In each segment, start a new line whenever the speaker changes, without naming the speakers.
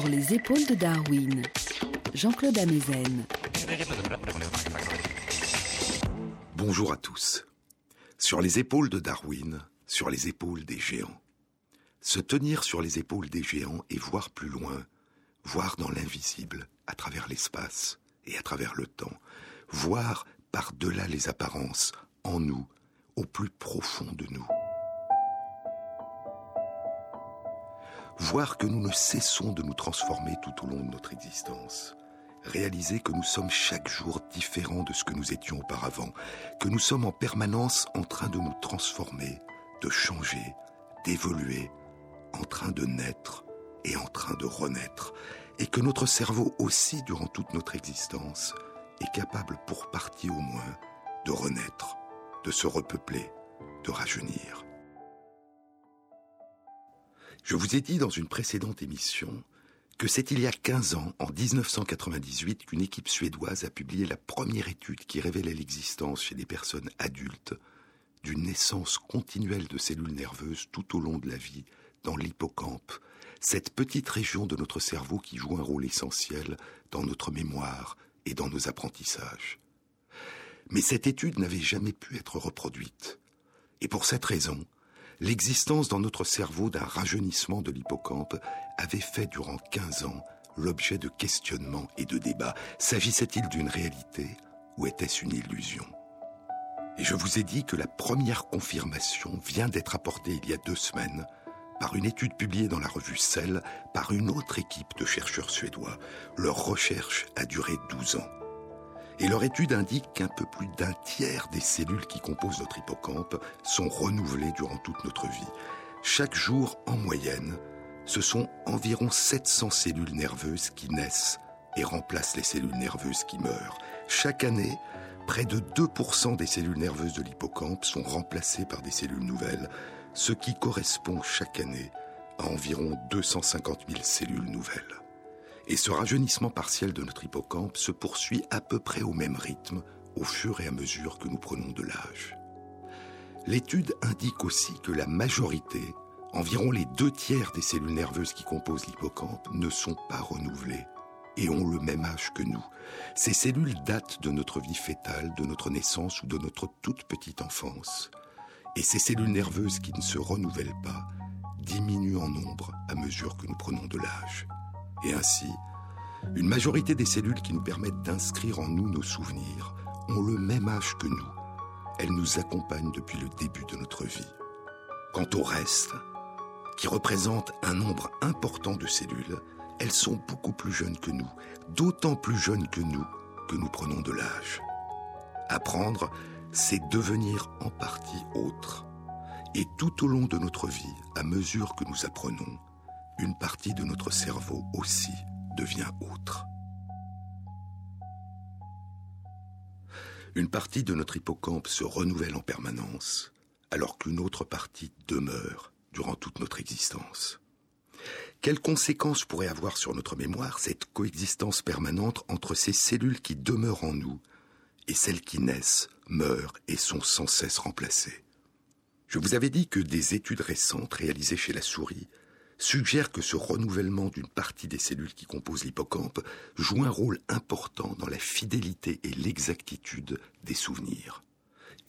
Sur les épaules de Darwin, Jean-Claude Amezen.
Bonjour à tous. Sur les épaules de Darwin, sur les épaules des géants. Se tenir sur les épaules des géants et voir plus loin, voir dans l'invisible, à travers l'espace et à travers le temps, voir par-delà les apparences, en nous, au plus profond de nous. Voir que nous ne cessons de nous transformer tout au long de notre existence. Réaliser que nous sommes chaque jour différents de ce que nous étions auparavant, que nous sommes en permanence en train de nous transformer, de changer, d'évoluer, en train de naître et en train de renaître, et que notre cerveau aussi, durant toute notre existence, est capable pour partie au moins de renaître, de se repeupler, de rajeunir. Je vous ai dit dans une précédente émission que c'est il y a 15 ans, en 1998, qu'une équipe suédoise a publié la première étude qui révélait l'existence chez des personnes adultes d'une naissance continuelle de cellules nerveuses tout au long de la vie dans l'hippocampe, cette petite région de notre cerveau qui joue un rôle essentiel dans notre mémoire et dans nos apprentissages. Mais cette étude n'avait jamais pu être reproduite. Et pour cette raison, l'existence dans notre cerveau d'un rajeunissement de l'hippocampe avait fait durant 15 ans l'objet de questionnements et de débats. S'agissait-il d'une réalité ou était-ce une illusion? Et je vous ai dit que la première confirmation vient d'être apportée il y a deux semaines par une étude publiée dans la revue Cell par une autre équipe de chercheurs suédois. Leur recherche a duré 12 ans. Et leur étude indique qu'un peu plus d'un tiers des cellules qui composent notre hippocampe sont renouvelées durant toute notre vie. Chaque jour, en moyenne, ce sont environ 700 cellules nerveuses qui naissent et remplacent les cellules nerveuses qui meurent. Chaque année, près de 2% des cellules nerveuses de l'hippocampe sont remplacées par des cellules nouvelles, ce qui correspond chaque année à environ 250 000 cellules nouvelles. Et ce rajeunissement partiel de notre hippocampe se poursuit à peu près au même rythme au fur et à mesure que nous prenons de l'âge. L'étude indique aussi que la majorité, environ les deux tiers des cellules nerveuses qui composent l'hippocampe, ne sont pas renouvelées et ont le même âge que nous. Ces cellules datent de notre vie fétale, de notre naissance ou de notre toute petite enfance. Et ces cellules nerveuses qui ne se renouvellent pas diminuent en nombre à mesure que nous prenons de l'âge. Et ainsi, une majorité des cellules qui nous permettent d'inscrire en nous nos souvenirs ont le même âge que nous. Elles nous accompagnent depuis le début de notre vie. Quant au reste, qui représente un nombre important de cellules, elles sont beaucoup plus jeunes que nous, d'autant plus jeunes que nous que nous prenons de l'âge. Apprendre, c'est devenir en partie autre. Et tout au long de notre vie, à mesure que nous apprenons, une partie de notre cerveau aussi devient autre. Une partie de notre hippocampe se renouvelle en permanence, alors qu'une autre partie demeure durant toute notre existence. Quelles conséquences pourrait avoir sur notre mémoire cette coexistence permanente entre ces cellules qui demeurent en nous et celles qui naissent, meurent et sont sans cesse remplacées? Je vous avais dit que des études récentes réalisées chez la souris suggèrent que ce renouvellement d'une partie des cellules qui composent l'hippocampe joue un rôle important dans la fidélité et l'exactitude des souvenirs.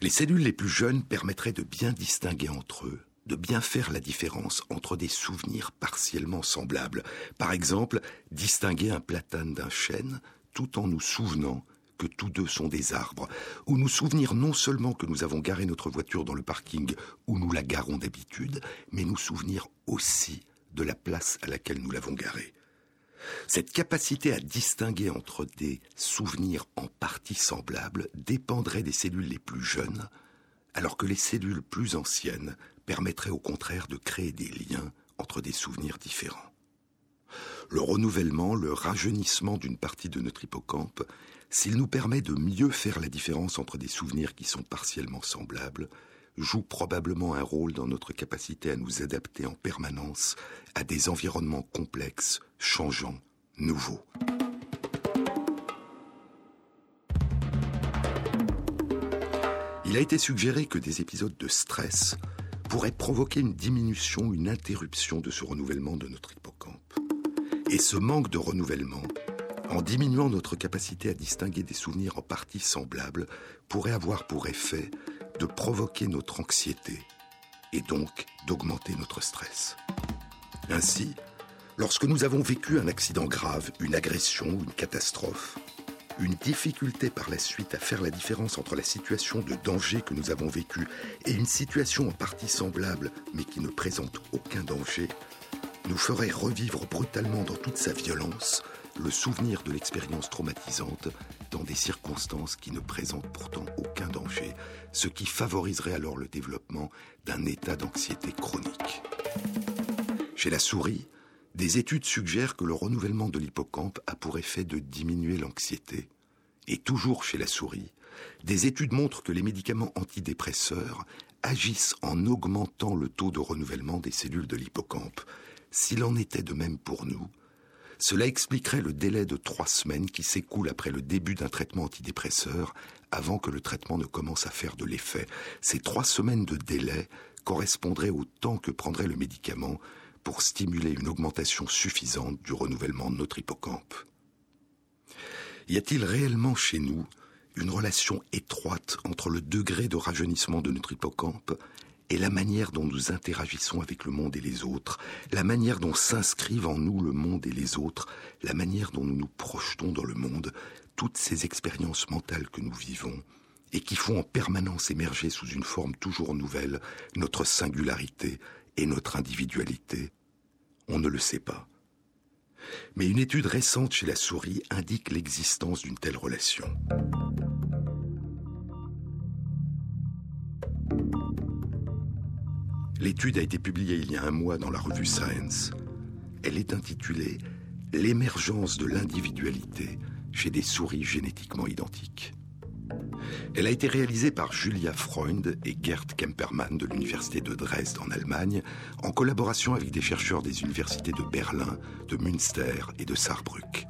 Les cellules les plus jeunes permettraient de bien distinguer entre eux de bien faire la différence entre des souvenirs partiellement semblables. Par exemple, distinguer un platane d'un chêne tout en nous souvenant que tous deux sont des arbres, ou nous souvenir non seulement que nous avons garé notre voiture dans le parking où nous la garons d'habitude, mais nous souvenir aussi de la place à laquelle nous l'avons garée. Cette capacité à distinguer entre des souvenirs en partie semblables dépendrait des cellules les plus jeunes, alors que les cellules plus anciennes permettrait au contraire de créer des liens entre des souvenirs différents. Le renouvellement, le rajeunissement d'une partie de notre hippocampe, s'il nous permet de mieux faire la différence entre des souvenirs qui sont partiellement semblables, joue probablement un rôle dans notre capacité à nous adapter en permanence à des environnements complexes, changeants, nouveaux. Il a été suggéré que des épisodes de stress pourrait provoquer une diminution, une interruption de ce renouvellement de notre hippocampe. Et ce manque de renouvellement, en diminuant notre capacité à distinguer des souvenirs en partie semblables, pourrait avoir pour effet de provoquer notre anxiété et donc d'augmenter notre stress. Ainsi, lorsque nous avons vécu un accident grave, une agression ou une catastrophe, une difficulté par la suite à faire la différence entre la situation de danger que nous avons vécue et une situation en partie semblable mais qui ne présente aucun danger, nous ferait revivre brutalement dans toute sa violence le souvenir de l'expérience traumatisante dans des circonstances qui ne présentent pourtant aucun danger, ce qui favoriserait alors le développement d'un état d'anxiété chronique. Chez la souris, des études suggèrent que le renouvellement de l'hippocampe a pour effet de diminuer l'anxiété. Et toujours chez la souris, des études montrent que les médicaments antidépresseurs agissent en augmentant le taux de renouvellement des cellules de l'hippocampe. S'il en était de même pour nous, cela expliquerait le délai de trois semaines qui s'écoule après le début d'un traitement antidépresseur avant que le traitement ne commence à faire de l'effet. Ces trois semaines de délai correspondraient au temps que prendrait le médicament pour stimuler une augmentation suffisante du renouvellement de notre hippocampe. Y a-t-il réellement chez nous une relation étroite entre le degré de rajeunissement de notre hippocampe et la manière dont nous interagissons avec le monde et les autres, la manière dont s'inscrivent en nous le monde et les autres, la manière dont nous nous projetons dans le monde, toutes ces expériences mentales que nous vivons, et qui font en permanence émerger sous une forme toujours nouvelle notre singularité et notre individualité, on ne le sait pas. Mais une étude récente chez la souris indique l'existence d'une telle relation. L'étude a été publiée il y a un mois dans la revue Science. Elle est intitulée L'émergence de l'individualité chez des souris génétiquement identiques. Elle a été réalisée par Julia Freund et Gerd Kempermann de l'Université de Dresde en Allemagne, en collaboration avec des chercheurs des universités de Berlin, de Münster et de Saarbrück.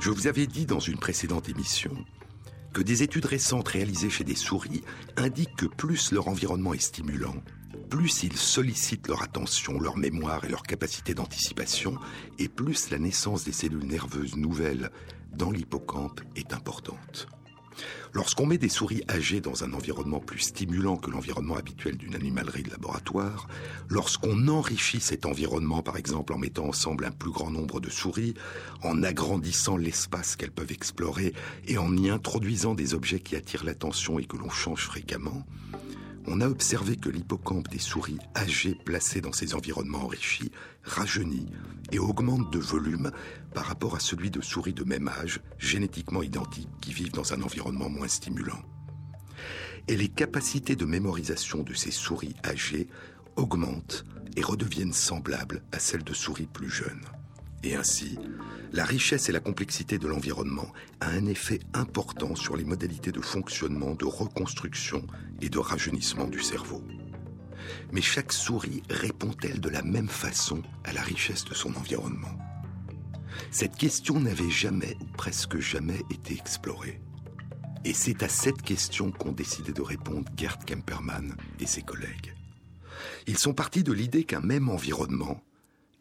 Je vous avais dit dans une précédente émission que des études récentes réalisées chez des souris indiquent que plus leur environnement est stimulant, plus ils sollicitent leur attention, leur mémoire et leur capacité d'anticipation, et plus la naissance des cellules nerveuses nouvelles dans l'hippocampe est importante. Lorsqu'on met des souris âgées dans un environnement plus stimulant que l'environnement habituel d'une animalerie de laboratoire, lorsqu'on enrichit cet environnement par exemple en mettant ensemble un plus grand nombre de souris, en agrandissant l'espace qu'elles peuvent explorer et en y introduisant des objets qui attirent l'attention et que l'on change fréquemment, on a observé que l'hippocampe des souris âgées placées dans ces environnements enrichis rajeunit et augmente de volume par rapport à celui de souris de même âge, génétiquement identiques, qui vivent dans un environnement moins stimulant. Et les capacités de mémorisation de ces souris âgées augmentent et redeviennent semblables à celles de souris plus jeunes. Et ainsi, la richesse et la complexité de l'environnement a un effet important sur les modalités de fonctionnement, de reconstruction et de rajeunissement du cerveau. Mais chaque souris répond-elle de la même façon à la richesse de son environnement? Cette question n'avait jamais ou presque jamais été explorée. Et c'est à cette question qu'ont décidé de répondre Gerd Kempermann et ses collègues. Ils sont partis de l'idée qu'un même environnement,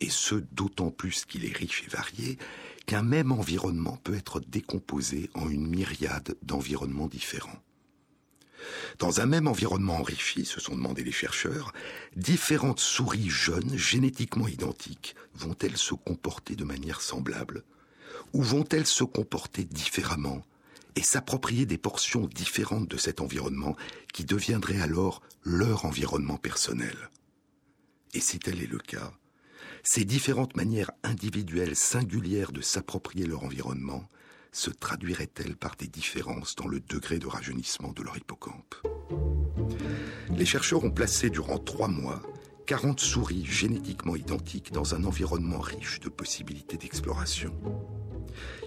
et ce d'autant plus qu'il est riche et varié, qu'un même environnement peut être décomposé en une myriade d'environnements différents. Dans un même environnement enrichi, se sont demandé les chercheurs, différentes souris jeunes génétiquement identiques vont-elles se comporter de manière semblable Ou vont-elles se comporter différemment et s'approprier des portions différentes de cet environnement qui deviendrait alors leur environnement personnel? Et si tel est le cas, ces différentes manières individuelles singulières de s'approprier leur environnement se traduirait-elle par des différences dans le degré de rajeunissement de leur hippocampe? Les chercheurs ont placé durant trois mois 40 souris génétiquement identiques dans un environnement riche de possibilités d'exploration.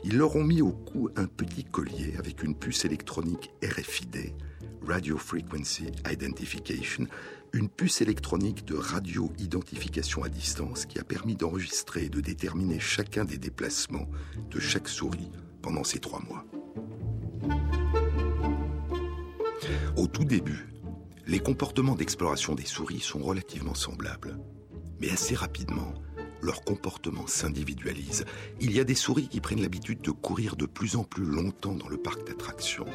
Ils leur ont mis au cou un petit collier avec une puce électronique RFID, Radio Frequency Identification, une puce électronique de radio-identification à distance qui a permis d'enregistrer et de déterminer chacun des déplacements de chaque souris pendant ces trois mois. Au tout début, les comportements d'exploration des souris sont relativement semblables. Mais assez rapidement, leur comportement s'individualise. Il y a des souris qui prennent l'habitude de courir de plus en plus longtemps dans le parc d'attractions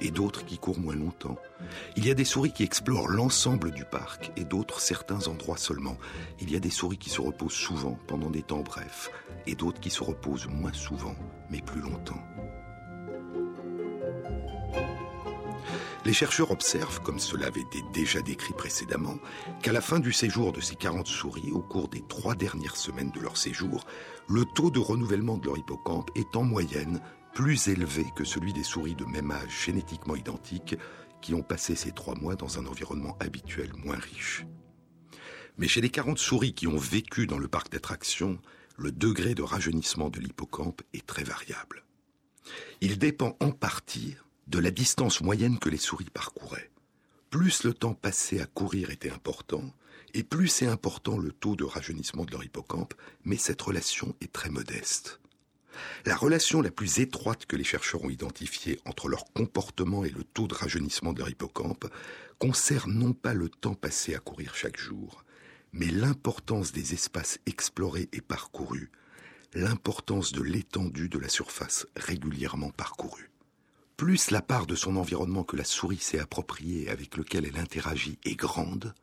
et d'autres qui courent moins longtemps. Il y a des souris qui explorent l'ensemble du parc et d'autres certains endroits seulement. Il y a des souris qui se reposent souvent pendant des temps brefs et d'autres qui se reposent moins souvent mais plus longtemps. Les chercheurs observent, comme cela avait été déjà décrit précédemment, qu'à la fin du séjour de ces 40 souris, au cours des trois dernières semaines de leur séjour, le taux de renouvellement de leur hippocampe est en moyenne plus élevé que celui des souris de même âge génétiquement identiques qui ont passé ces trois mois dans un environnement habituel moins riche. Mais chez les 40 souris qui ont vécu dans le parc d'attractions, le degré de rajeunissement de l'hippocampe est très variable. Il dépend en partie de la distance moyenne que les souris parcouraient. Plus le temps passé à courir était important, et plus est important le taux de rajeunissement de leur hippocampe, mais cette relation est très modeste. La relation la plus étroite que les chercheurs ont identifiée entre leur comportement et le taux de rajeunissement de leur hippocampe concerne non pas le temps passé à courir chaque jour, mais l'importance des espaces explorés et parcourus, l'importance de l'étendue de la surface régulièrement parcourue. Plus la part de son environnement que la souris s'est appropriée avec lequel elle interagit est grande,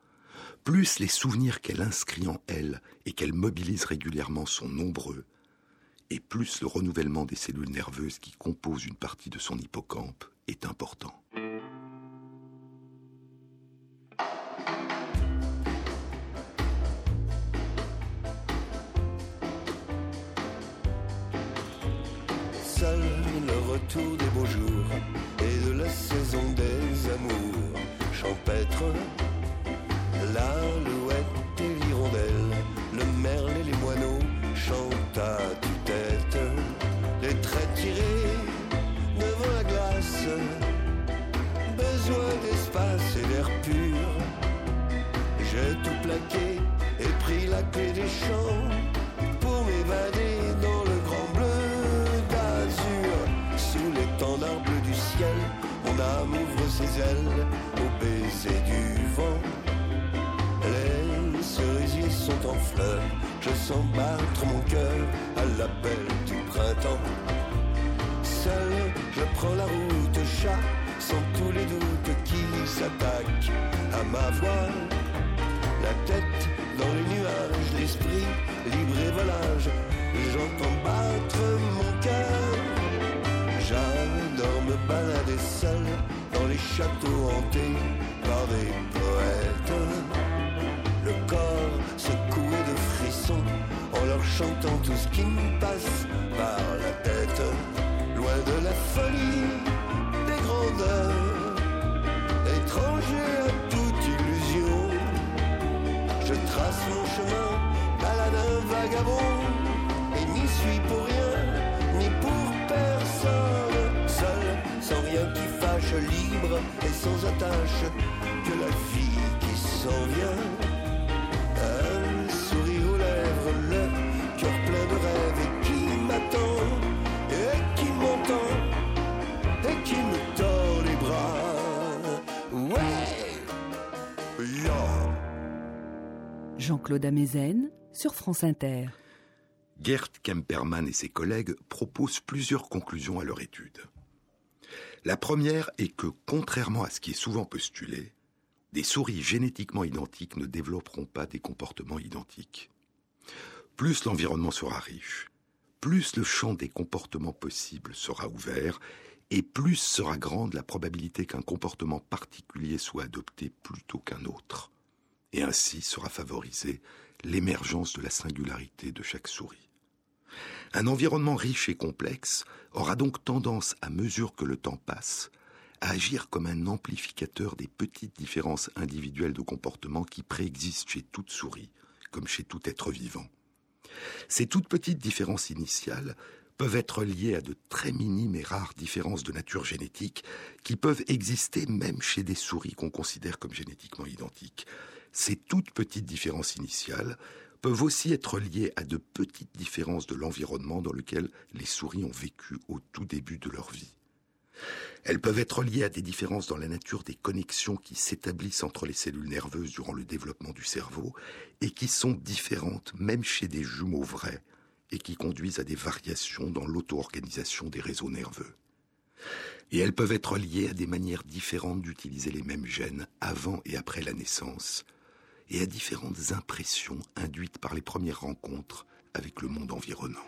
plus les souvenirs qu'elle inscrit en elle et qu'elle mobilise régulièrement sont nombreux, et plus le renouvellement des cellules nerveuses qui composent une partie de son hippocampe est important.
Et n'y suis pour rien, ni pour personne. Seul, sans rien qui fâche, libre et sans attache, que la vie qui s'en vient. Un sourire aux lèvres, le cœur plein de rêves et qui m'attend, et qui m'entend, et qui me tord les bras. Ouais! Yeah.
Jean-Claude Amezen sur France Inter.
Gert Kemperman et ses collègues proposent plusieurs conclusions à leur étude. La première est que, contrairement à ce qui est souvent postulé, des souris génétiquement identiques ne développeront pas des comportements identiques. Plus l'environnement sera riche, plus le champ des comportements possibles sera ouvert, et plus sera grande la probabilité qu'un comportement particulier soit adopté plutôt qu'un autre. Et ainsi sera favorisée l'émergence de la singularité de chaque souris. Un environnement riche et complexe aura donc tendance, à mesure que le temps passe, à agir comme un amplificateur des petites différences individuelles de comportement qui préexistent chez toute souris, comme chez tout être vivant. Ces toutes petites différences initiales peuvent être liées à de très minimes et rares différences de nature génétique qui peuvent exister même chez des souris qu'on considère comme génétiquement identiques. Ces toutes petites différences initiales peuvent aussi être liées à de petites différences de l'environnement dans lequel les souris ont vécu au tout début de leur vie. Elles peuvent être liées à des différences dans la nature des connexions qui s'établissent entre les cellules nerveuses durant le développement du cerveau et qui sont différentes même chez des jumeaux vrais et qui conduisent à des variations dans l'auto-organisation des réseaux nerveux. Et elles peuvent être liées à des manières différentes d'utiliser les mêmes gènes avant et après la naissance, et à différentes impressions induites par les premières rencontres avec le monde environnant.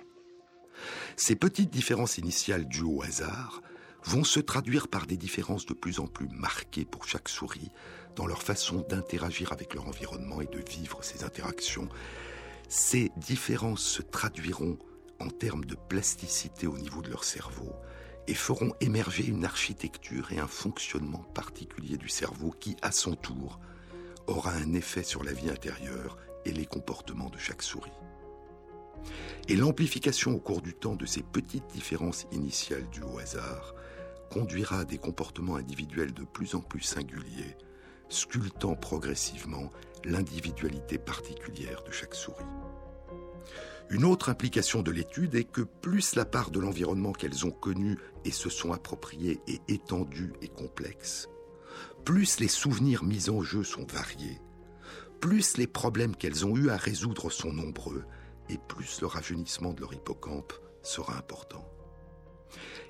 Ces petites différences initiales dues au hasard vont se traduire par des différences de plus en plus marquées pour chaque souris dans leur façon d'interagir avec leur environnement et de vivre ces interactions. Ces différences se traduiront en termes de plasticité au niveau de leur cerveau et feront émerger une architecture et un fonctionnement particulier du cerveau qui, à son tour, aura un effet sur la vie intérieure et les comportements de chaque souris. Et l'amplification au cours du temps de ces petites différences initiales dues au hasard conduira à des comportements individuels de plus en plus singuliers, sculptant progressivement l'individualité particulière de chaque souris. Une autre implication de l'étude est que plus la part de l'environnement qu'elles ont connu et se sont appropriés est étendue et complexe, plus les souvenirs mis en jeu sont variés, plus les problèmes qu'elles ont eu à résoudre sont nombreux, et plus le rajeunissement de leur hippocampe sera important.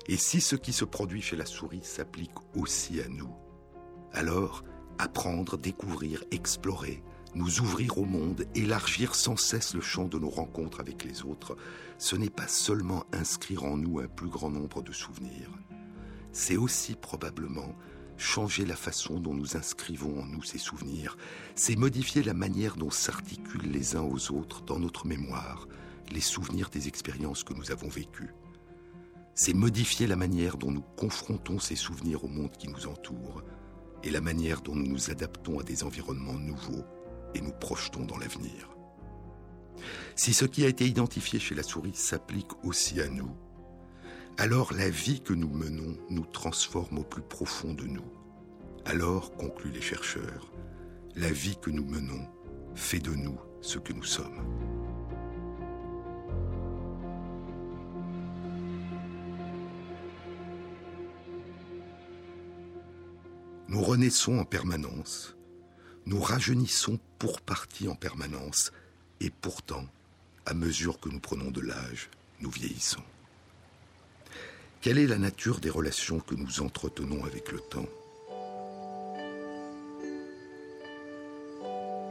Et si ce qui se produit chez la souris s'applique aussi à nous, alors apprendre, découvrir, explorer, nous ouvrir au monde, élargir sans cesse le champ de nos rencontres avec les autres, ce n'est pas seulement inscrire en nous un plus grand nombre de souvenirs, c'est aussi probablement changer la façon dont nous inscrivons en nous ces souvenirs, c'est modifier la manière dont s'articulent les uns aux autres dans notre mémoire les souvenirs des expériences que nous avons vécues. C'est modifier la manière dont nous confrontons ces souvenirs au monde qui nous entoure et la manière dont nous nous adaptons à des environnements nouveaux et nous projetons dans l'avenir. Si ce qui a été identifié chez la souris s'applique aussi à nous, alors la vie que nous menons nous transforme au plus profond de nous. Alors, concluent les chercheurs, la vie que nous menons fait de nous ce que nous sommes. Nous renaissons en permanence, nous rajeunissons pour partie en permanence, et pourtant, à mesure que nous prenons de l'âge, nous vieillissons. Quelle est la nature des relations que nous entretenons avec le temps?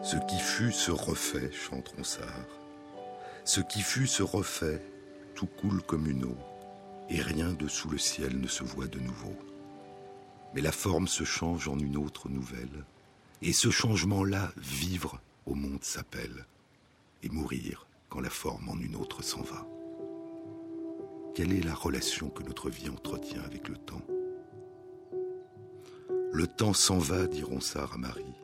Ce qui fut se refait, chante Ronsard. Ce qui fut se refait, tout coule comme une eau, et rien de sous le ciel ne se voit de nouveau. Mais la forme se change en une autre nouvelle, et ce changement-là, vivre au monde s'appelle, et mourir quand la forme en une autre s'en va. Quelle est la relation que notre vie entretient avec le temps? Le temps s'en va, dit Ronsard à Marie.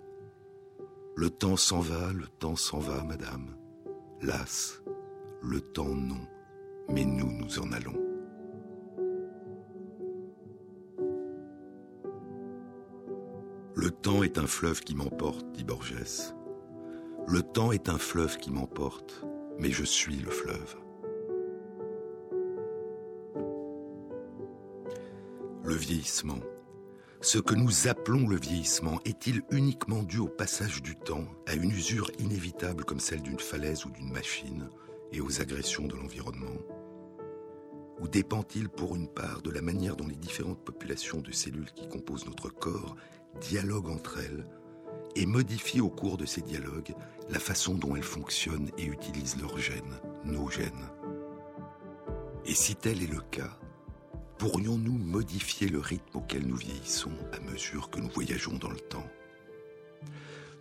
Le temps s'en va, le temps s'en va, madame. Las, le temps non, mais nous, nous en allons. Le temps est un fleuve qui m'emporte, dit Borges. Le temps est un fleuve qui m'emporte, mais je suis le fleuve. Le vieillissement. Ce que nous appelons le vieillissement est-il uniquement dû au passage du temps, à une usure inévitable comme celle d'une falaise ou d'une machine, et aux agressions de l'environnement? Ou dépend-il pour une part de la manière dont les différentes populations de cellules qui composent notre corps dialoguent entre elles et modifient au cours de ces dialogues la façon dont elles fonctionnent et utilisent leurs gènes, nos gènes? Et si tel est le cas, pourrions-nous modifier le rythme auquel nous vieillissons à mesure que nous voyageons dans le temps?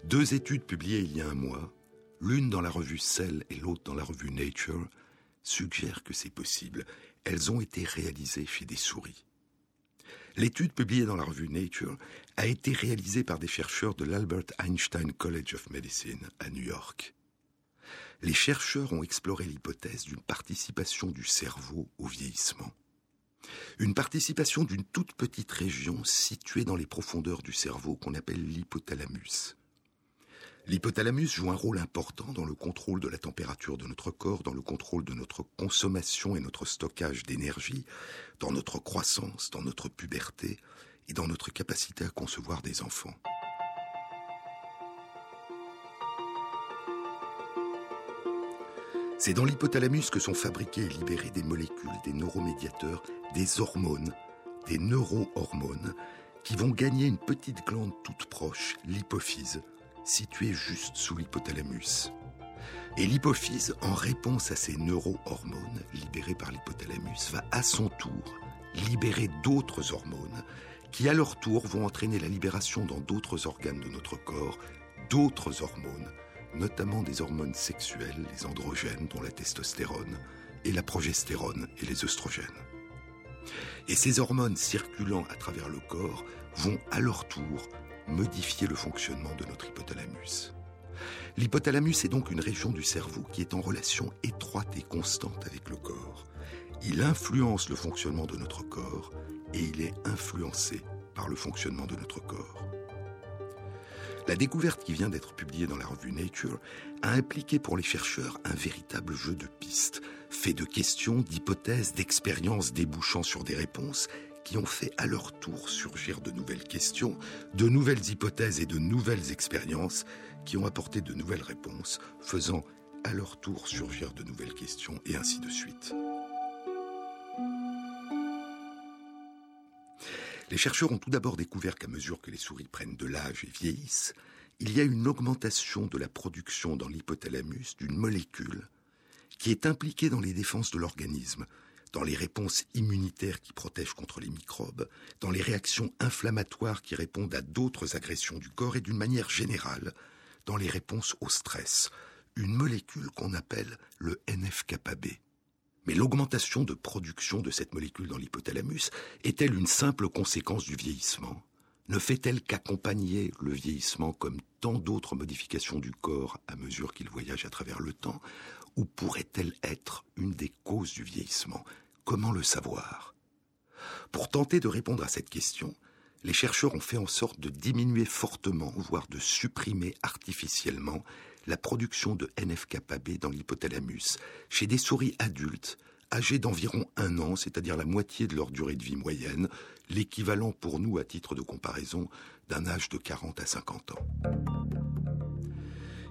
Deux études publiées il y a un mois, l'une dans la revue Cell et l'autre dans la revue Nature, suggèrent que c'est possible. Elles ont été réalisées chez des souris. L'étude publiée dans la revue Nature a été réalisée par des chercheurs de l'Albert Einstein College of Medicine à New York. Les chercheurs ont exploré l'hypothèse d'une participation du cerveau au vieillissement une participation d'une toute petite région située dans les profondeurs du cerveau qu'on appelle l'hypothalamus. L'hypothalamus joue un rôle important dans le contrôle de la température de notre corps, dans le contrôle de notre consommation et notre stockage d'énergie, dans notre croissance, dans notre puberté et dans notre capacité à concevoir des enfants. C'est dans l'hypothalamus que sont fabriquées et libérées des molécules, des neuromédiateurs, des hormones, des neurohormones, qui vont gagner une petite glande toute proche, l'hypophyse, située juste sous l'hypothalamus. Et l'hypophyse, en réponse à ces neurohormones libérées par l'hypothalamus, va à son tour libérer d'autres hormones qui, à leur tour, vont entraîner la libération dans d'autres organes de notre corps d'autres hormones, notamment des hormones sexuelles, les androgènes, dont la testostérone, et la progestérone et les œstrogènes. Et ces hormones circulant à travers le corps vont à leur tour modifier le fonctionnement de notre hypothalamus. L'hypothalamus est donc une région du cerveau qui est en relation étroite et constante avec le corps. Il influence le fonctionnement de notre corps et il est influencé par le fonctionnement de notre corps. La découverte qui vient d'être publiée dans la revue Nature a impliqué pour les chercheurs un véritable jeu de pistes, fait de questions, d'hypothèses, d'expériences débouchant sur des réponses qui ont fait à leur tour surgir de nouvelles questions, de nouvelles hypothèses et de nouvelles expériences qui ont apporté de nouvelles réponses, faisant à leur tour surgir de nouvelles questions et ainsi de suite. Les chercheurs ont tout d'abord découvert qu'à mesure que les souris prennent de l'âge et vieillissent, il y a une augmentation de la production dans l'hypothalamus d'une molécule qui est impliquée dans les défenses de l'organisme, dans les réponses immunitaires qui protègent contre les microbes, dans les réactions inflammatoires qui répondent à d'autres agressions du corps et d'une manière générale, dans les réponses au stress, une molécule qu'on appelle le NF-κB. Mais l'augmentation de production de cette molécule dans l'hypothalamus est-elle une simple conséquence du vieillissement? Ne fait-elle qu'accompagner le vieillissement comme tant d'autres modifications du corps à mesure qu'il voyage à travers le temps? Ou pourrait-elle être une des causes du vieillissement? Comment le savoir? Pour tenter de répondre à cette question, les chercheurs ont fait en sorte de diminuer fortement, voire de supprimer artificiellement, la production de NF-κB dans l'hypothalamus chez des souris adultes âgées d'environ un an, c'est-à-dire la moitié de leur durée de vie moyenne, l'équivalent pour nous à titre de comparaison d'un âge de 40 à 50 ans.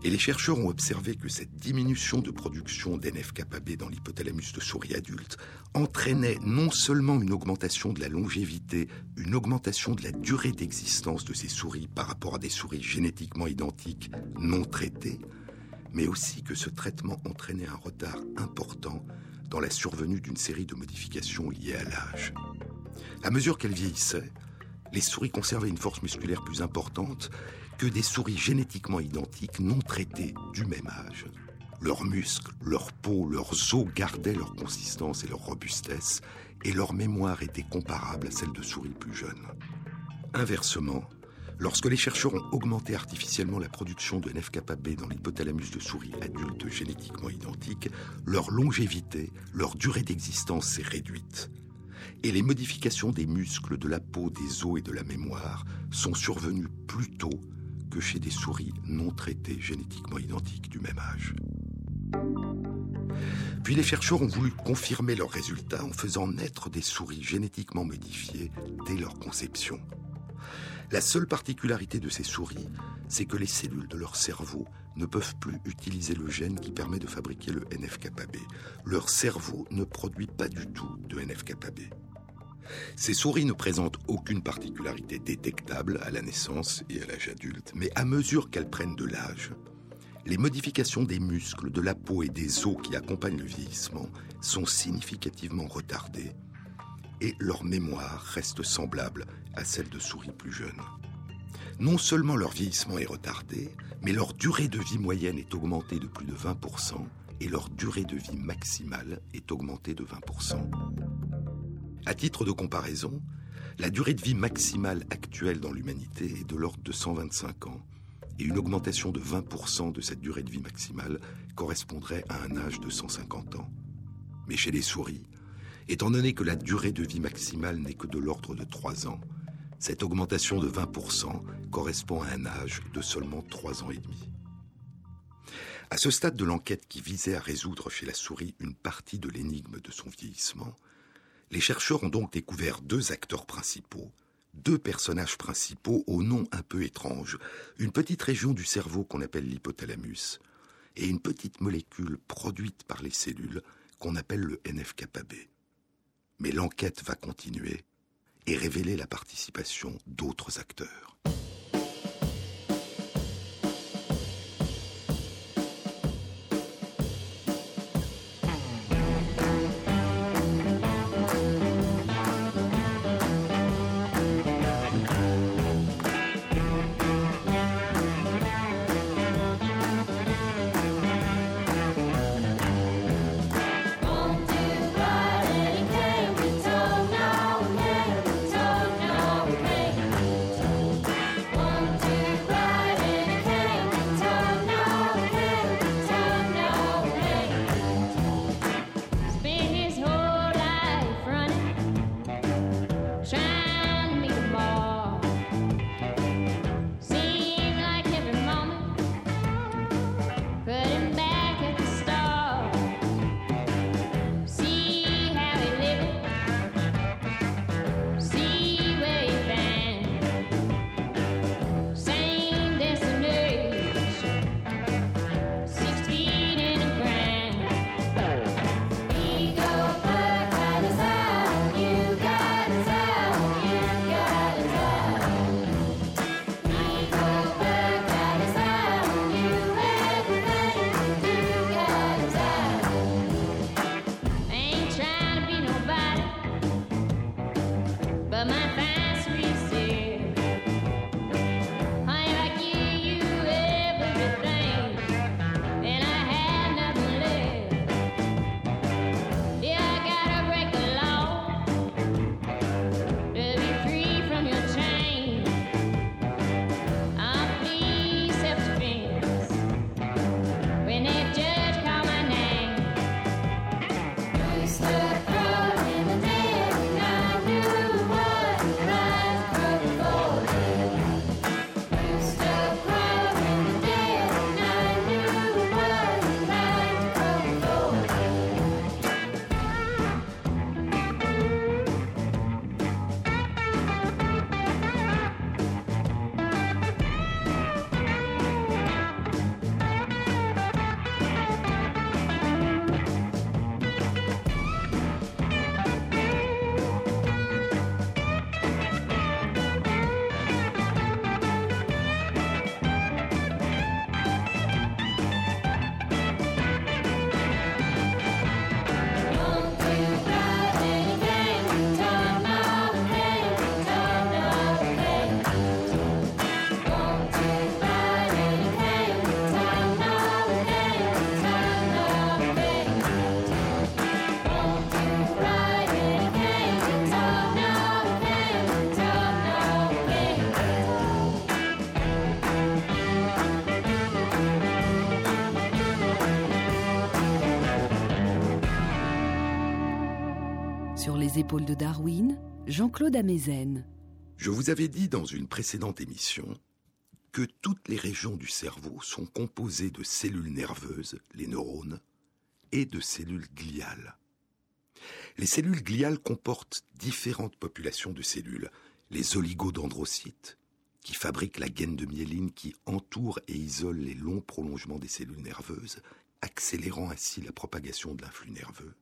Et les chercheurs ont observé que cette diminution de production d'NF-κB dans l'hypothalamus de souris adultes entraînait non seulement une augmentation de la longévité, une augmentation de la durée d'existence de ces souris par rapport à des souris génétiquement identiques non traitées, mais aussi que ce traitement entraînait un retard important dans la survenue d'une série de modifications liées à l'âge. À mesure qu'elles vieillissaient, les souris conservaient une force musculaire plus importante que des souris génétiquement identiques non traitées du même âge. Leurs muscles, leur peau, leurs os gardaient leur consistance et leur robustesse, et leur mémoire était comparable à celle de souris plus jeunes. Inversement, lorsque les chercheurs ont augmenté artificiellement la production de NF-κB dans l'hypothalamus de souris adultes génétiquement identiques, leur longévité, leur durée d'existence s'est réduite. Et les modifications des muscles, de la peau, des os et de la mémoire sont survenues plus tôt chez des souris non traitées génétiquement identiques du même âge. Puis les chercheurs ont voulu confirmer leurs résultats en faisant naître des souris génétiquement modifiées dès leur conception. La seule particularité de ces souris, c'est que les cellules de leur cerveau ne peuvent plus utiliser le gène qui permet de fabriquer le NF-κB. Leur cerveau ne produit pas du tout de NF-κB. Ces souris ne présentent aucune particularité détectable à la naissance et à l'âge adulte, mais à mesure qu'elles prennent de l'âge, les modifications des muscles, de la peau et des os qui accompagnent le vieillissement sont significativement retardées et leur mémoire reste semblable à celle de souris plus jeunes. Non seulement leur vieillissement est retardé, mais leur durée de vie moyenne est augmentée de plus de 20% et leur durée de vie maximale est augmentée de 20%. À titre de comparaison, la durée de vie maximale actuelle dans l'humanité est de l'ordre de 125 ans, et une augmentation de 20% de cette durée de vie maximale correspondrait à un âge de 150 ans. Mais chez les souris, étant donné que la durée de vie maximale n'est que de l'ordre de 3 ans, cette augmentation de 20% correspond à un âge de seulement 3 ans et demi. À ce stade de l'enquête qui visait à résoudre chez la souris une partie de l'énigme de son vieillissement, les chercheurs ont donc découvert deux acteurs principaux, deux personnages principaux au nom un peu étrange, une petite région du cerveau qu'on appelle l'hypothalamus et une petite molécule produite par les cellules qu'on appelle le NF-κB. Mais l'enquête va continuer et révéler la participation d'autres acteurs.
Épaules de Darwin, Jean-Claude Amezen.
Je vous avais dit dans une précédente émission que toutes les régions du cerveau sont composées de cellules nerveuses, les neurones, et de cellules gliales. Les cellules gliales comportent différentes populations de cellules. Les oligodendrocytes, qui fabriquent la gaine de myéline qui entoure et isole les longs prolongements des cellules nerveuses, accélérant ainsi la propagation de l'influx nerveux.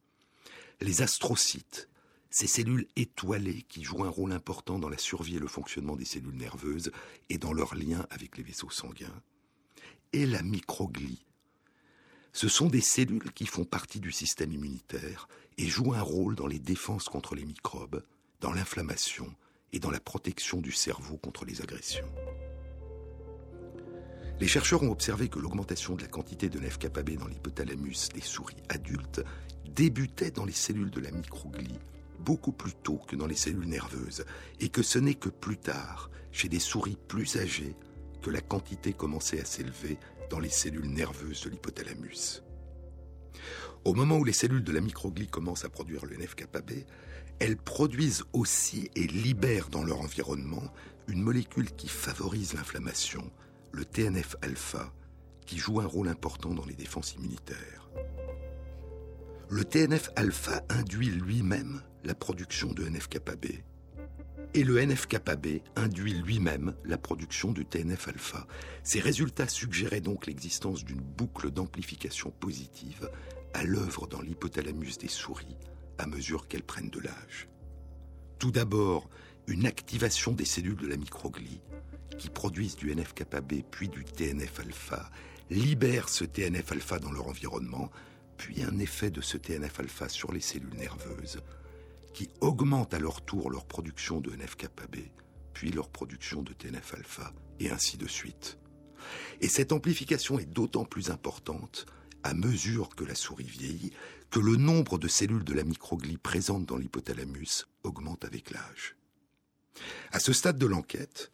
Les astrocytes, ces cellules étoilées qui jouent un rôle important dans la survie et le fonctionnement des cellules nerveuses et dans leur lien avec les vaisseaux sanguins, et la microglie. Ce sont des cellules qui font partie du système immunitaire et jouent un rôle dans les défenses contre les microbes, dans l'inflammation et dans la protection du cerveau contre les agressions. Les chercheurs ont observé que l'augmentation de la quantité de NF-κB dans l'hypothalamus des souris adultes débutait dans les cellules de la microglie beaucoup plus tôt que dans les cellules nerveuses, et que ce n'est que plus tard, chez des souris plus âgées, que la quantité commençait à s'élever dans les cellules nerveuses de l'hypothalamus. Au moment où les cellules de la microglie commencent à produire le NF-κB, elles produisent aussi et libèrent dans leur environnement une molécule qui favorise l'inflammation, le TNF-alpha, qui joue un rôle important dans les défenses immunitaires. Le TNF-alpha induit lui-même la production de NF-kappa B et le NF-kappa B induit lui-même la production du TNF-alpha. Ces résultats suggéraient donc l'existence d'une boucle d'amplification positive à l'œuvre dans l'hypothalamus des souris à mesure qu'elles prennent de l'âge. Tout d'abord, une activation des cellules de la microglie qui produisent du NF-kappa B puis du TNF-alpha libère ce TNF-alpha dans leur environnement, puis un effet de ce TNF-alpha sur les cellules nerveuses qui augmentent à leur tour leur production de NF-kappa B, puis leur production de TNF-alpha, et ainsi de suite. Et cette amplification est d'autant plus importante à mesure que la souris vieillit, que le nombre de cellules de la microglie présentes dans l'hypothalamus augmente avec l'âge. À ce stade de l'enquête,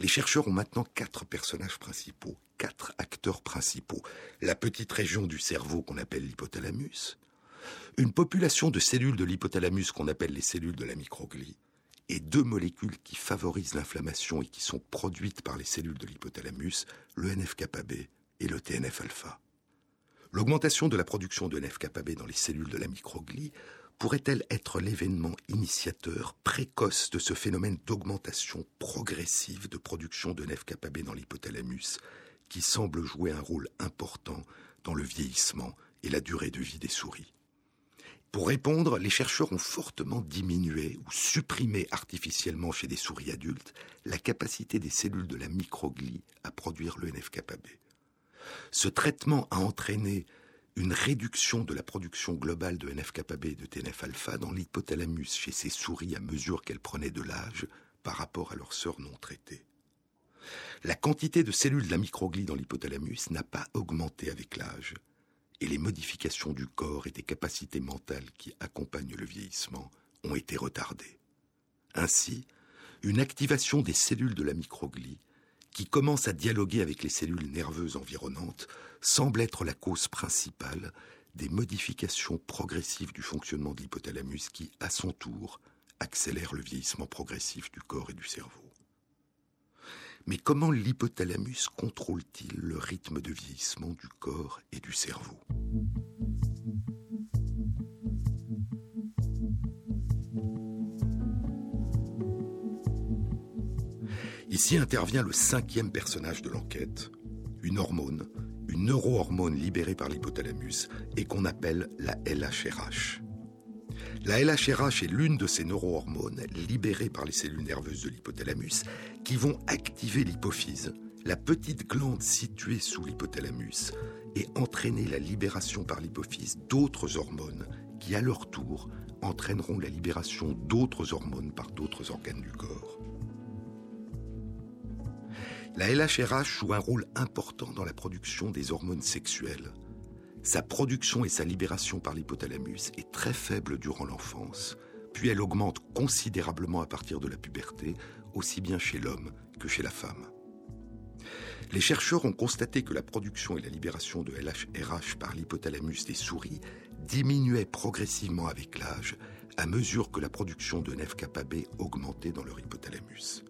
les chercheurs ont maintenant quatre personnages principaux, quatre acteurs principaux. La petite région du cerveau qu'on appelle l'hypothalamus, une population de cellules de l'hypothalamus qu'on appelle les cellules de la microglie, et deux molécules qui favorisent l'inflammation et qui sont produites par les cellules de l'hypothalamus, le NF-kappa B et le TNF-alpha. L'augmentation de la production de NF-kappa B dans les cellules de la microglie pourrait-elle être l'événement initiateur précoce de ce phénomène d'augmentation progressive de production de NF-kappa B dans l'hypothalamus qui semble jouer un rôle important dans le vieillissement et la durée de vie des souris? Pour répondre, les chercheurs ont fortement diminué ou supprimé artificiellement chez des souris adultes la capacité des cellules de la microglie à produire le NF-kappa B. Ce traitement a entraîné une réduction de la production globale de NF-kappa B et de TNF-alpha dans l'hypothalamus chez ces souris à mesure qu'elles prenaient de l'âge par rapport à leurs sœurs non traitées. La quantité de cellules de la microglie dans l'hypothalamus n'a pas augmenté avec l'âge, et les modifications du corps et des capacités mentales qui accompagnent le vieillissement ont été retardées. Ainsi, une activation des cellules de la microglie, qui commence à dialoguer avec les cellules nerveuses environnantes, semble être la cause principale des modifications progressives du fonctionnement de l'hypothalamus qui, à son tour, accélère le vieillissement progressif du corps et du cerveau. Mais comment l'hypothalamus contrôle-t-il le rythme de vieillissement du corps et du cerveau? Ici intervient le cinquième personnage de l'enquête, une hormone, une neurohormone libérée par l'hypothalamus et qu'on appelle la LHRH. La LHRH est l'une de ces neurohormones libérées par les cellules nerveuses de l'hypothalamus qui vont activer l'hypophyse, la petite glande située sous l'hypothalamus, et entraîner la libération par l'hypophyse d'autres hormones qui, à leur tour, entraîneront la libération d'autres hormones par d'autres organes du corps. La LHRH joue un rôle important dans la production des hormones sexuelles, sa production et sa libération par l'hypothalamus est très faible durant l'enfance, puis elle augmente considérablement à partir de la puberté, aussi bien chez l'homme que chez la femme. Les chercheurs ont constaté que la production et la libération de LHRH par l'hypothalamus des souris diminuaient progressivement avec l'âge à mesure que la production de NF-kappa B augmentait dans leur hypothalamus.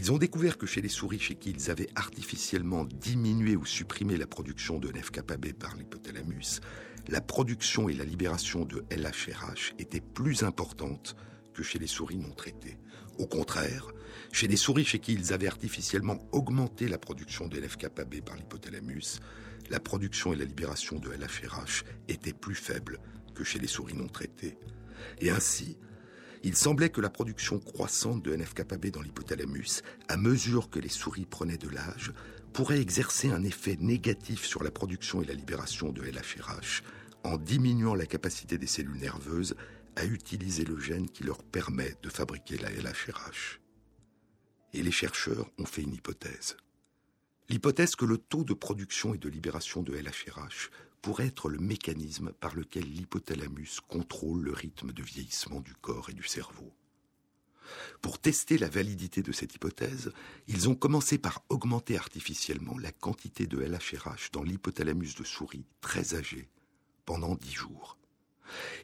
Ils ont découvert que chez les souris chez qui ils avaient artificiellement diminué ou supprimé la production de NF-kappa B par l'hypothalamus, la production et la libération de LHRH étaient plus importantes que chez les souris non traitées. Au contraire, chez les souris chez qui ils avaient artificiellement augmenté la production de NF-kappa B par l'hypothalamus, la production et la libération de LHRH étaient plus faibles que chez les souris non traitées. Et ainsi, il semblait que la production croissante de NF-kappa B dans l'hypothalamus, à mesure que les souris prenaient de l'âge, pourrait exercer un effet négatif sur la production et la libération de LHRH en diminuant la capacité des cellules nerveuses à utiliser le gène qui leur permet de fabriquer la LHRH. Et les chercheurs ont fait une hypothèse. L'hypothèse que le taux de production et de libération de LHRH pour être le mécanisme par lequel l'hypothalamus contrôle le rythme de vieillissement du corps et du cerveau. Pour tester la validité de cette hypothèse, ils ont commencé par augmenter artificiellement la quantité de LHRH dans l'hypothalamus de souris très âgée pendant dix jours.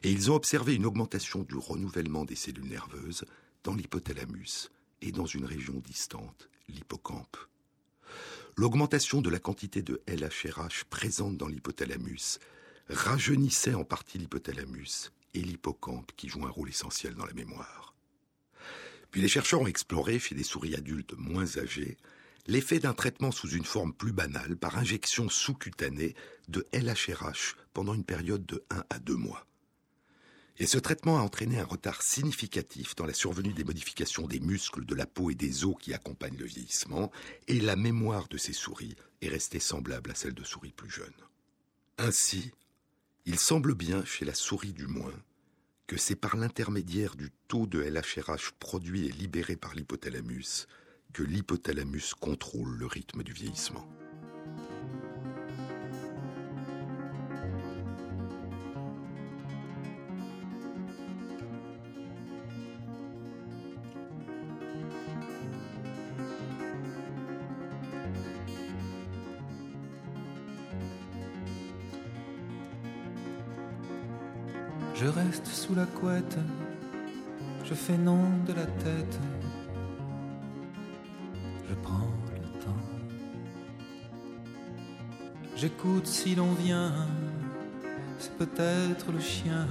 Et ils ont observé une augmentation du renouvellement des cellules nerveuses dans l'hypothalamus et dans une région distante, l'hippocampe. L'augmentation de la quantité de LHRH présente dans l'hypothalamus rajeunissait en partie l'hypothalamus et l'hippocampe qui joue un rôle essentiel dans la mémoire. Puis les chercheurs ont exploré, chez des souris adultes moins âgées, l'effet d'un traitement sous une forme plus banale par injection sous-cutanée de LHRH pendant une période de 1 à 2 mois. Et ce traitement a entraîné un retard significatif dans la survenue des modifications des muscles, de la peau et des os qui accompagnent le vieillissement, et la mémoire de ces souris est restée semblable à celle de souris plus jeunes. Ainsi, il semble bien, chez la souris du moins, que c'est par l'intermédiaire du taux de LHRH produit et libéré par l'hypothalamus que l'hypothalamus contrôle le rythme du vieillissement.
Sous la couette, je fais non de la tête, je prends le temps. J'écoute si l'on vient, c'est peut-être le chien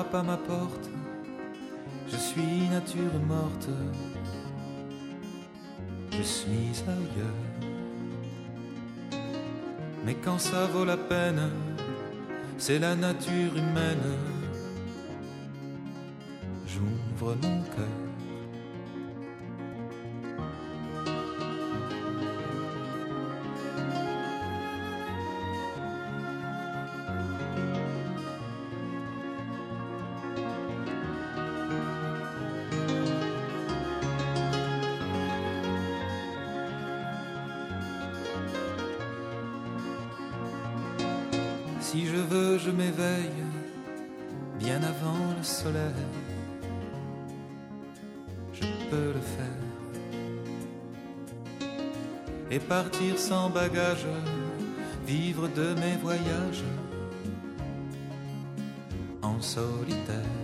à ma porte, je suis nature morte, je suis ailleurs. Mais quand ça vaut la peine, c'est la nature humaine. J'ouvre mon cœur. M'éveille bien avant le soleil. Je peux le faire. Et partir sans bagage, vivre de mes voyages en solitaire.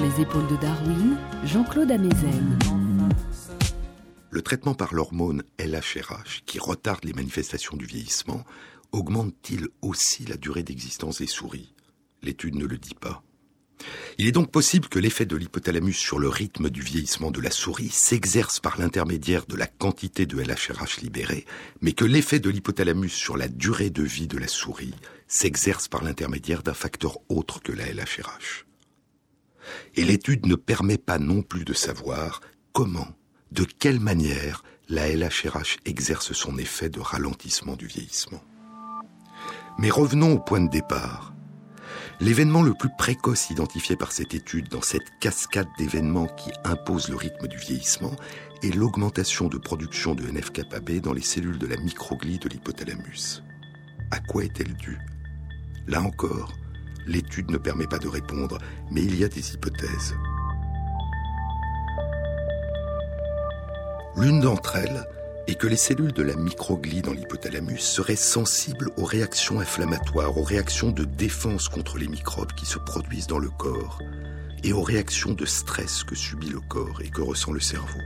Les
épaules de Darwin, Jean-Claude Amezen.
Le traitement par l'hormone LHRH, qui retarde les manifestations du vieillissement, augmente-t-il aussi la durée d'existence des souris? L'étude ne le dit pas. Il est donc possible que l'effet de l'hypothalamus sur le rythme du vieillissement de la souris s'exerce par l'intermédiaire de la quantité de LHRH libérée, mais que l'effet de l'hypothalamus sur la durée de vie de la souris s'exerce par l'intermédiaire d'un facteur autre que la LHRH. Et l'étude ne permet pas non plus de savoir comment, de quelle manière la LHRH exerce son effet de ralentissement du vieillissement. Mais revenons au point de départ. L'événement le plus précoce identifié par cette étude dans cette cascade d'événements qui impose le rythme du vieillissement est l'augmentation de production de NF-κB dans les cellules de la microglie de l'hypothalamus. À quoi est-elle due? Là encore, l'étude ne permet pas de répondre, mais il y a des hypothèses. L'une d'entre elles est que les cellules de la microglie dans l'hypothalamus seraient sensibles aux réactions inflammatoires, aux réactions de défense contre les microbes qui se produisent dans le corps et aux réactions de stress que subit le corps et que ressent le cerveau.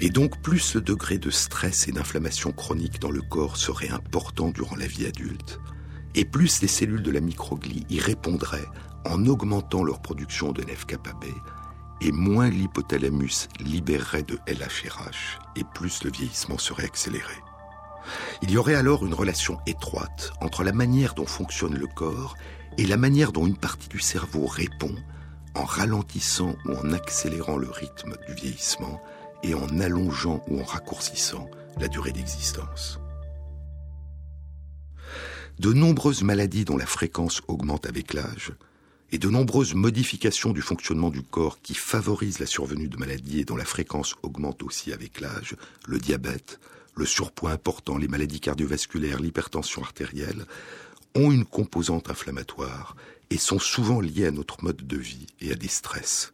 Et donc plus le degré de stress et d'inflammation chronique dans le corps serait important durant la vie adulte, et plus les cellules de la microglie y répondraient en augmentant leur production de NF-κB, et moins l'hypothalamus libérerait de LHRH, et plus le vieillissement serait accéléré. Il y aurait alors une relation étroite entre la manière dont fonctionne le corps et la manière dont une partie du cerveau répond en ralentissant ou en accélérant le rythme du vieillissement et en allongeant ou en raccourcissant la durée d'existence. De nombreuses maladies dont la fréquence augmente avec l'âge, et de nombreuses modifications du fonctionnement du corps qui favorisent la survenue de maladies et dont la fréquence augmente aussi avec l'âge, le diabète, le surpoids important, les maladies cardiovasculaires, l'hypertension artérielle, ont une composante inflammatoire et sont souvent liées à notre mode de vie et à des stress.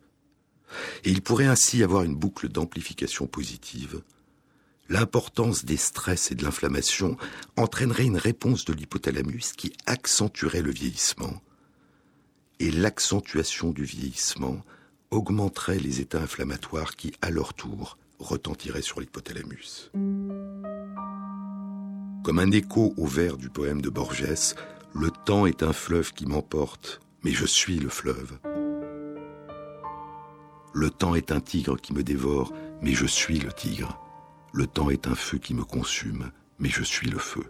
Et il pourrait ainsi avoir une boucle d'amplification positive. L'importance des stress et de l'inflammation entraînerait une réponse de l'hypothalamus qui accentuerait le vieillissement. Et l'accentuation du vieillissement augmenterait les états inflammatoires qui, à leur tour, retentiraient sur l'hypothalamus. Comme un écho au vers du poème de Borges, le temps est un fleuve qui m'emporte, mais je suis le fleuve. Le temps est un tigre qui me dévore, mais je suis le tigre. Le temps est un feu qui me consume, mais je suis le feu.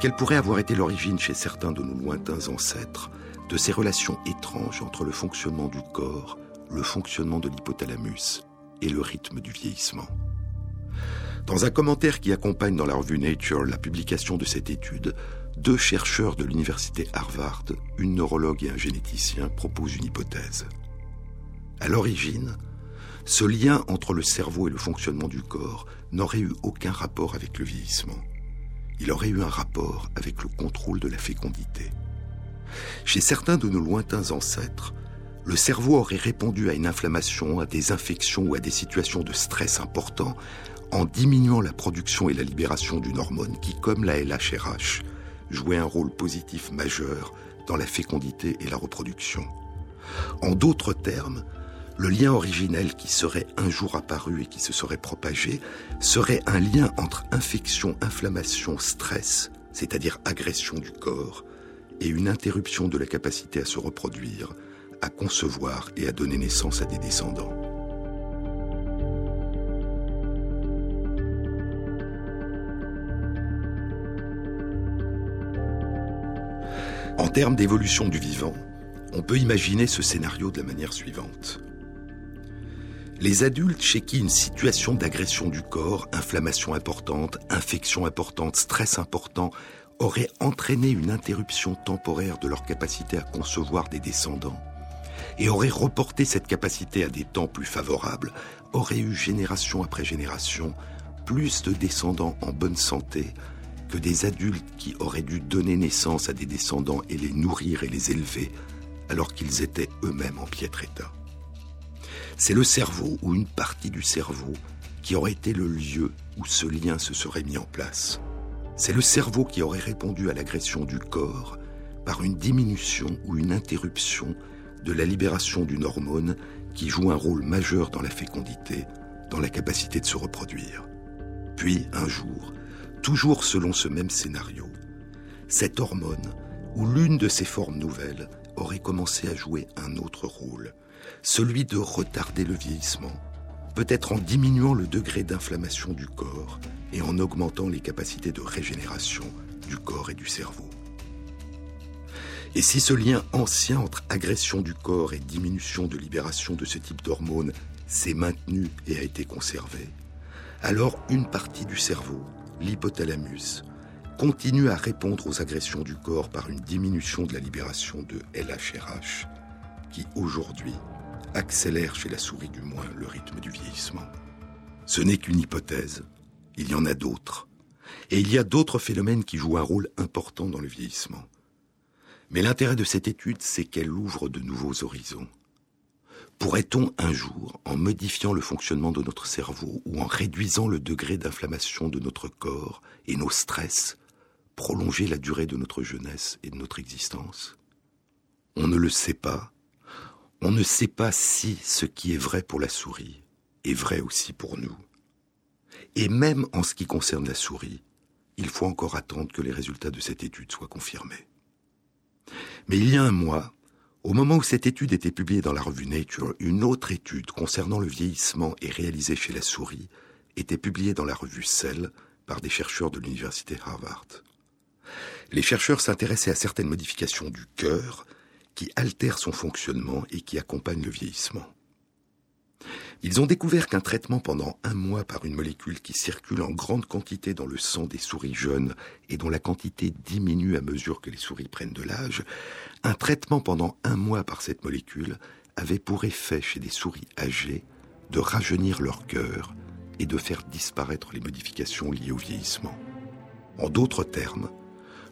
Quelle pourrait avoir été l'origine chez certains de nos lointains ancêtres de ces relations étranges entre le fonctionnement du corps, le fonctionnement de l'hypothalamus et le rythme du vieillissement? Dans un commentaire qui accompagne dans la revue Nature la publication de cette étude, deux chercheurs de l'université Harvard, une neurologue et un généticien, proposent une hypothèse. À l'origine, ce lien entre le cerveau et le fonctionnement du corps n'aurait eu aucun rapport avec le vieillissement. Il aurait eu un rapport avec le contrôle de la fécondité. Chez certains de nos lointains ancêtres, le cerveau aurait répondu à une inflammation, à des infections ou à des situations de stress importants en diminuant la production et la libération d'une hormone qui, comme la LHRH, jouait un rôle positif majeur dans la fécondité et la reproduction. En d'autres termes, le lien originel qui serait un jour apparu et qui se serait propagé serait un lien entre infection, inflammation, stress, c'est-à-dire agression du corps, et une interruption de la capacité à se reproduire, à concevoir et à donner naissance à des descendants. En termes d'évolution du vivant, on peut imaginer ce scénario de la manière suivante. Les adultes chez qui une situation d'agression du corps, inflammation importante, infection importante, stress important, aurait entraîné une interruption temporaire de leur capacité à concevoir des descendants, et aurait reporté cette capacité à des temps plus favorables, auraient eu génération après génération plus de descendants en bonne santé, que des adultes qui auraient dû donner naissance à des descendants et les nourrir et les élever alors qu'ils étaient eux-mêmes en piètre état. C'est le cerveau ou une partie du cerveau qui aurait été le lieu où ce lien se serait mis en place. C'est le cerveau qui aurait répondu à l'agression du corps par une diminution ou une interruption de la libération d'une hormone qui joue un rôle majeur dans la fécondité, dans la capacité de se reproduire. Puis, un jour, toujours selon ce même scénario, cette hormone, ou l'une de ces formes nouvelles, aurait commencé à jouer un autre rôle, celui de retarder le vieillissement, peut-être en diminuant le degré d'inflammation du corps et en augmentant les capacités de régénération du corps et du cerveau. Et si ce lien ancien entre agression du corps et diminution de libération de ce type d'hormones s'est maintenu et a été conservé, alors une partie du cerveau, l'hypothalamus, continue à répondre aux agressions du corps par une diminution de la libération de LHRH, qui aujourd'hui accélère chez la souris du moins le rythme du vieillissement. Ce n'est qu'une hypothèse, il y en a d'autres. Et il y a d'autres phénomènes qui jouent un rôle important dans le vieillissement. Mais l'intérêt de cette étude, c'est qu'elle ouvre de nouveaux horizons. Pourrait-on un jour, en modifiant le fonctionnement de notre cerveau ou en réduisant le degré d'inflammation de notre corps et nos stress, prolonger la durée de notre jeunesse et de notre existence? On ne le sait pas. On ne sait pas si ce qui est vrai pour la souris est vrai aussi pour nous. Et même en ce qui concerne la souris, il faut encore attendre que les résultats de cette étude soient confirmés. Mais il y a un mois, au moment où cette étude était publiée dans la revue Nature, une autre étude concernant le vieillissement et réalisée chez la souris était publiée dans la revue Cell par des chercheurs de l'université Harvard. Les chercheurs s'intéressaient à certaines modifications du cœur qui altèrent son fonctionnement et qui accompagnent le vieillissement. Ils ont découvert qu'un traitement pendant un mois par une molécule qui circule en grande quantité dans le sang des souris jeunes et dont la quantité diminue à mesure que les souris prennent de l'âge, un traitement pendant un mois par cette molécule avait pour effet chez des souris âgées de rajeunir leur cœur et de faire disparaître les modifications liées au vieillissement. En d'autres termes,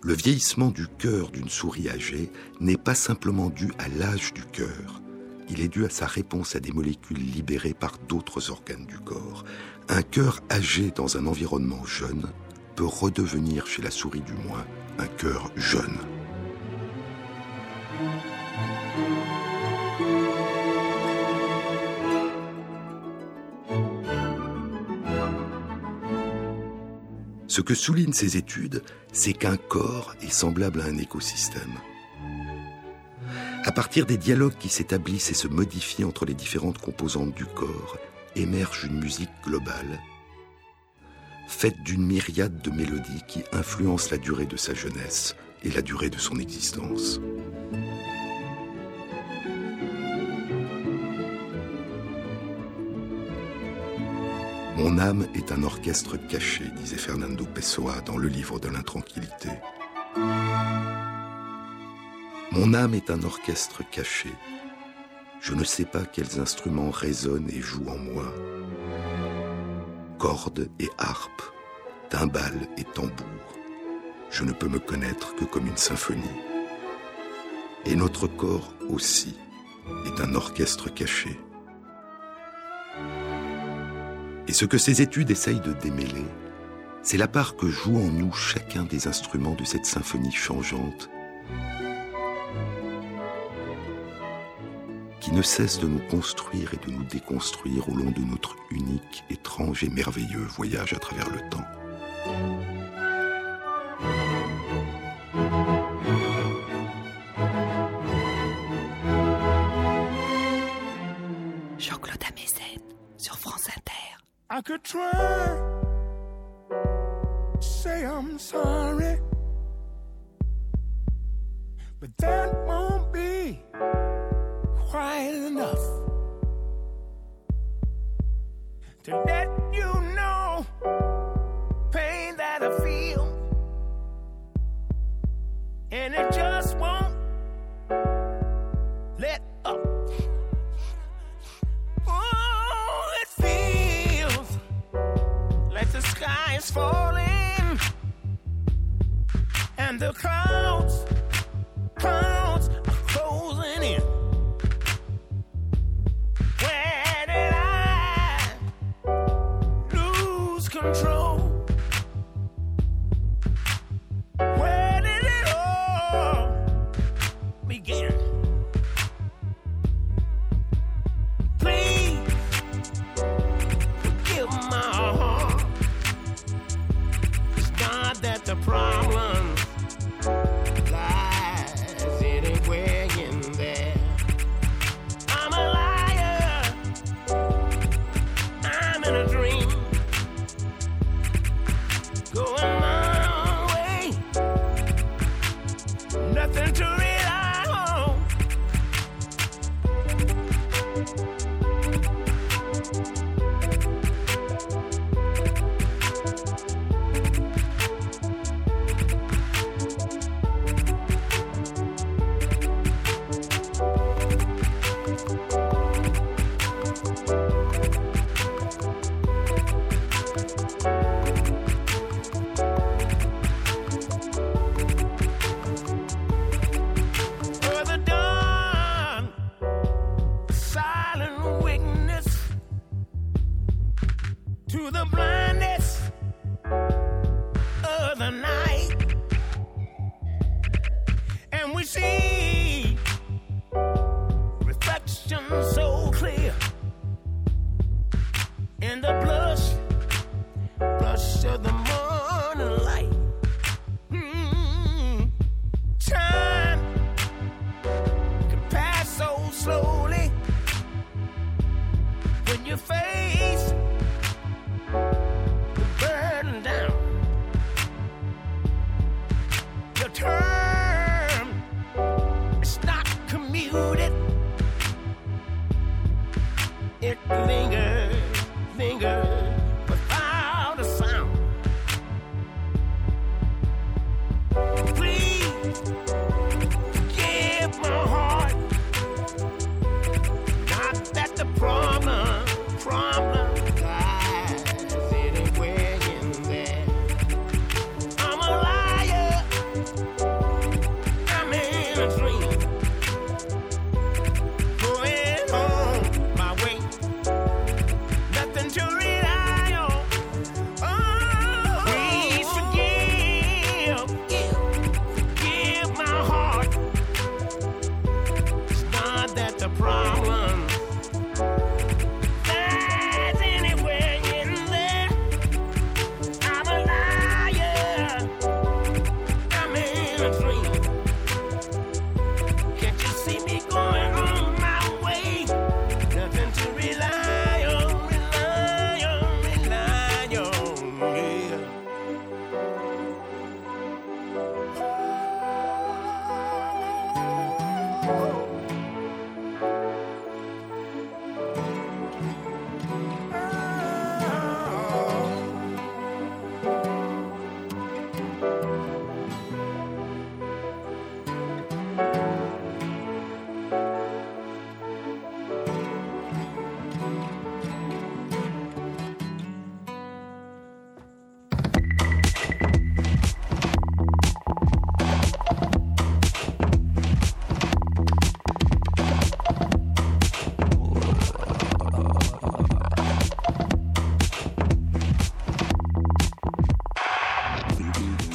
le vieillissement du cœur d'une souris âgée n'est pas simplement dû à l'âge du cœur, il est dû à sa réponse à des molécules libérées par d'autres organes du corps. Un cœur âgé dans un environnement jeune peut redevenir, chez la souris du moins, un cœur jeune. Ce que soulignent ces études, c'est qu'un corps est semblable à un écosystème. À partir des dialogues qui s'établissent et se modifient entre les différentes composantes du corps, émerge une musique globale, faite d'une myriade de mélodies qui influencent la durée de sa jeunesse et la durée de son existence. Mon âme est un orchestre caché, disait Fernando Pessoa dans le livre de l'intranquillité. Mon âme est un orchestre caché. Je ne sais pas quels instruments résonnent et jouent en moi. Cordes et harpes, timbales et tambours. Je ne peux me connaître que comme une symphonie. Et notre corps aussi est un orchestre caché. Et ce que ces études essayent de démêler, c'est la part que joue en nous chacun des instruments de cette symphonie changeante qui ne cesse de nous construire et de nous déconstruire au long de notre unique, étrange et merveilleux voyage à travers le temps.
Is falling and the clouds,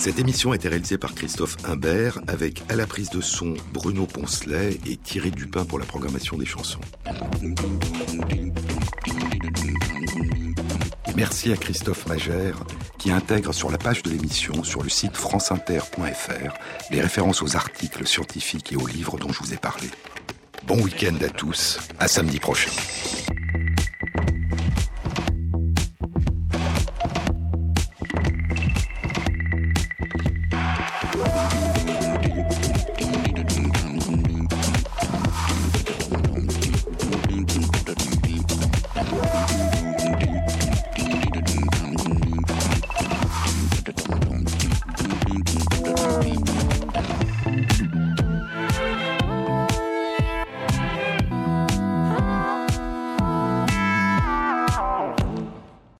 Cette émission a été réalisée par Christophe Imbert avec à la prise de son Bruno Poncelet et Thierry Dupin pour la programmation des chansons. Merci à Christophe Magère qui intègre sur la page de l'émission sur le site franceinter.fr les références aux articles scientifiques et aux livres dont je vous ai parlé. Bon week-end à tous, à samedi prochain.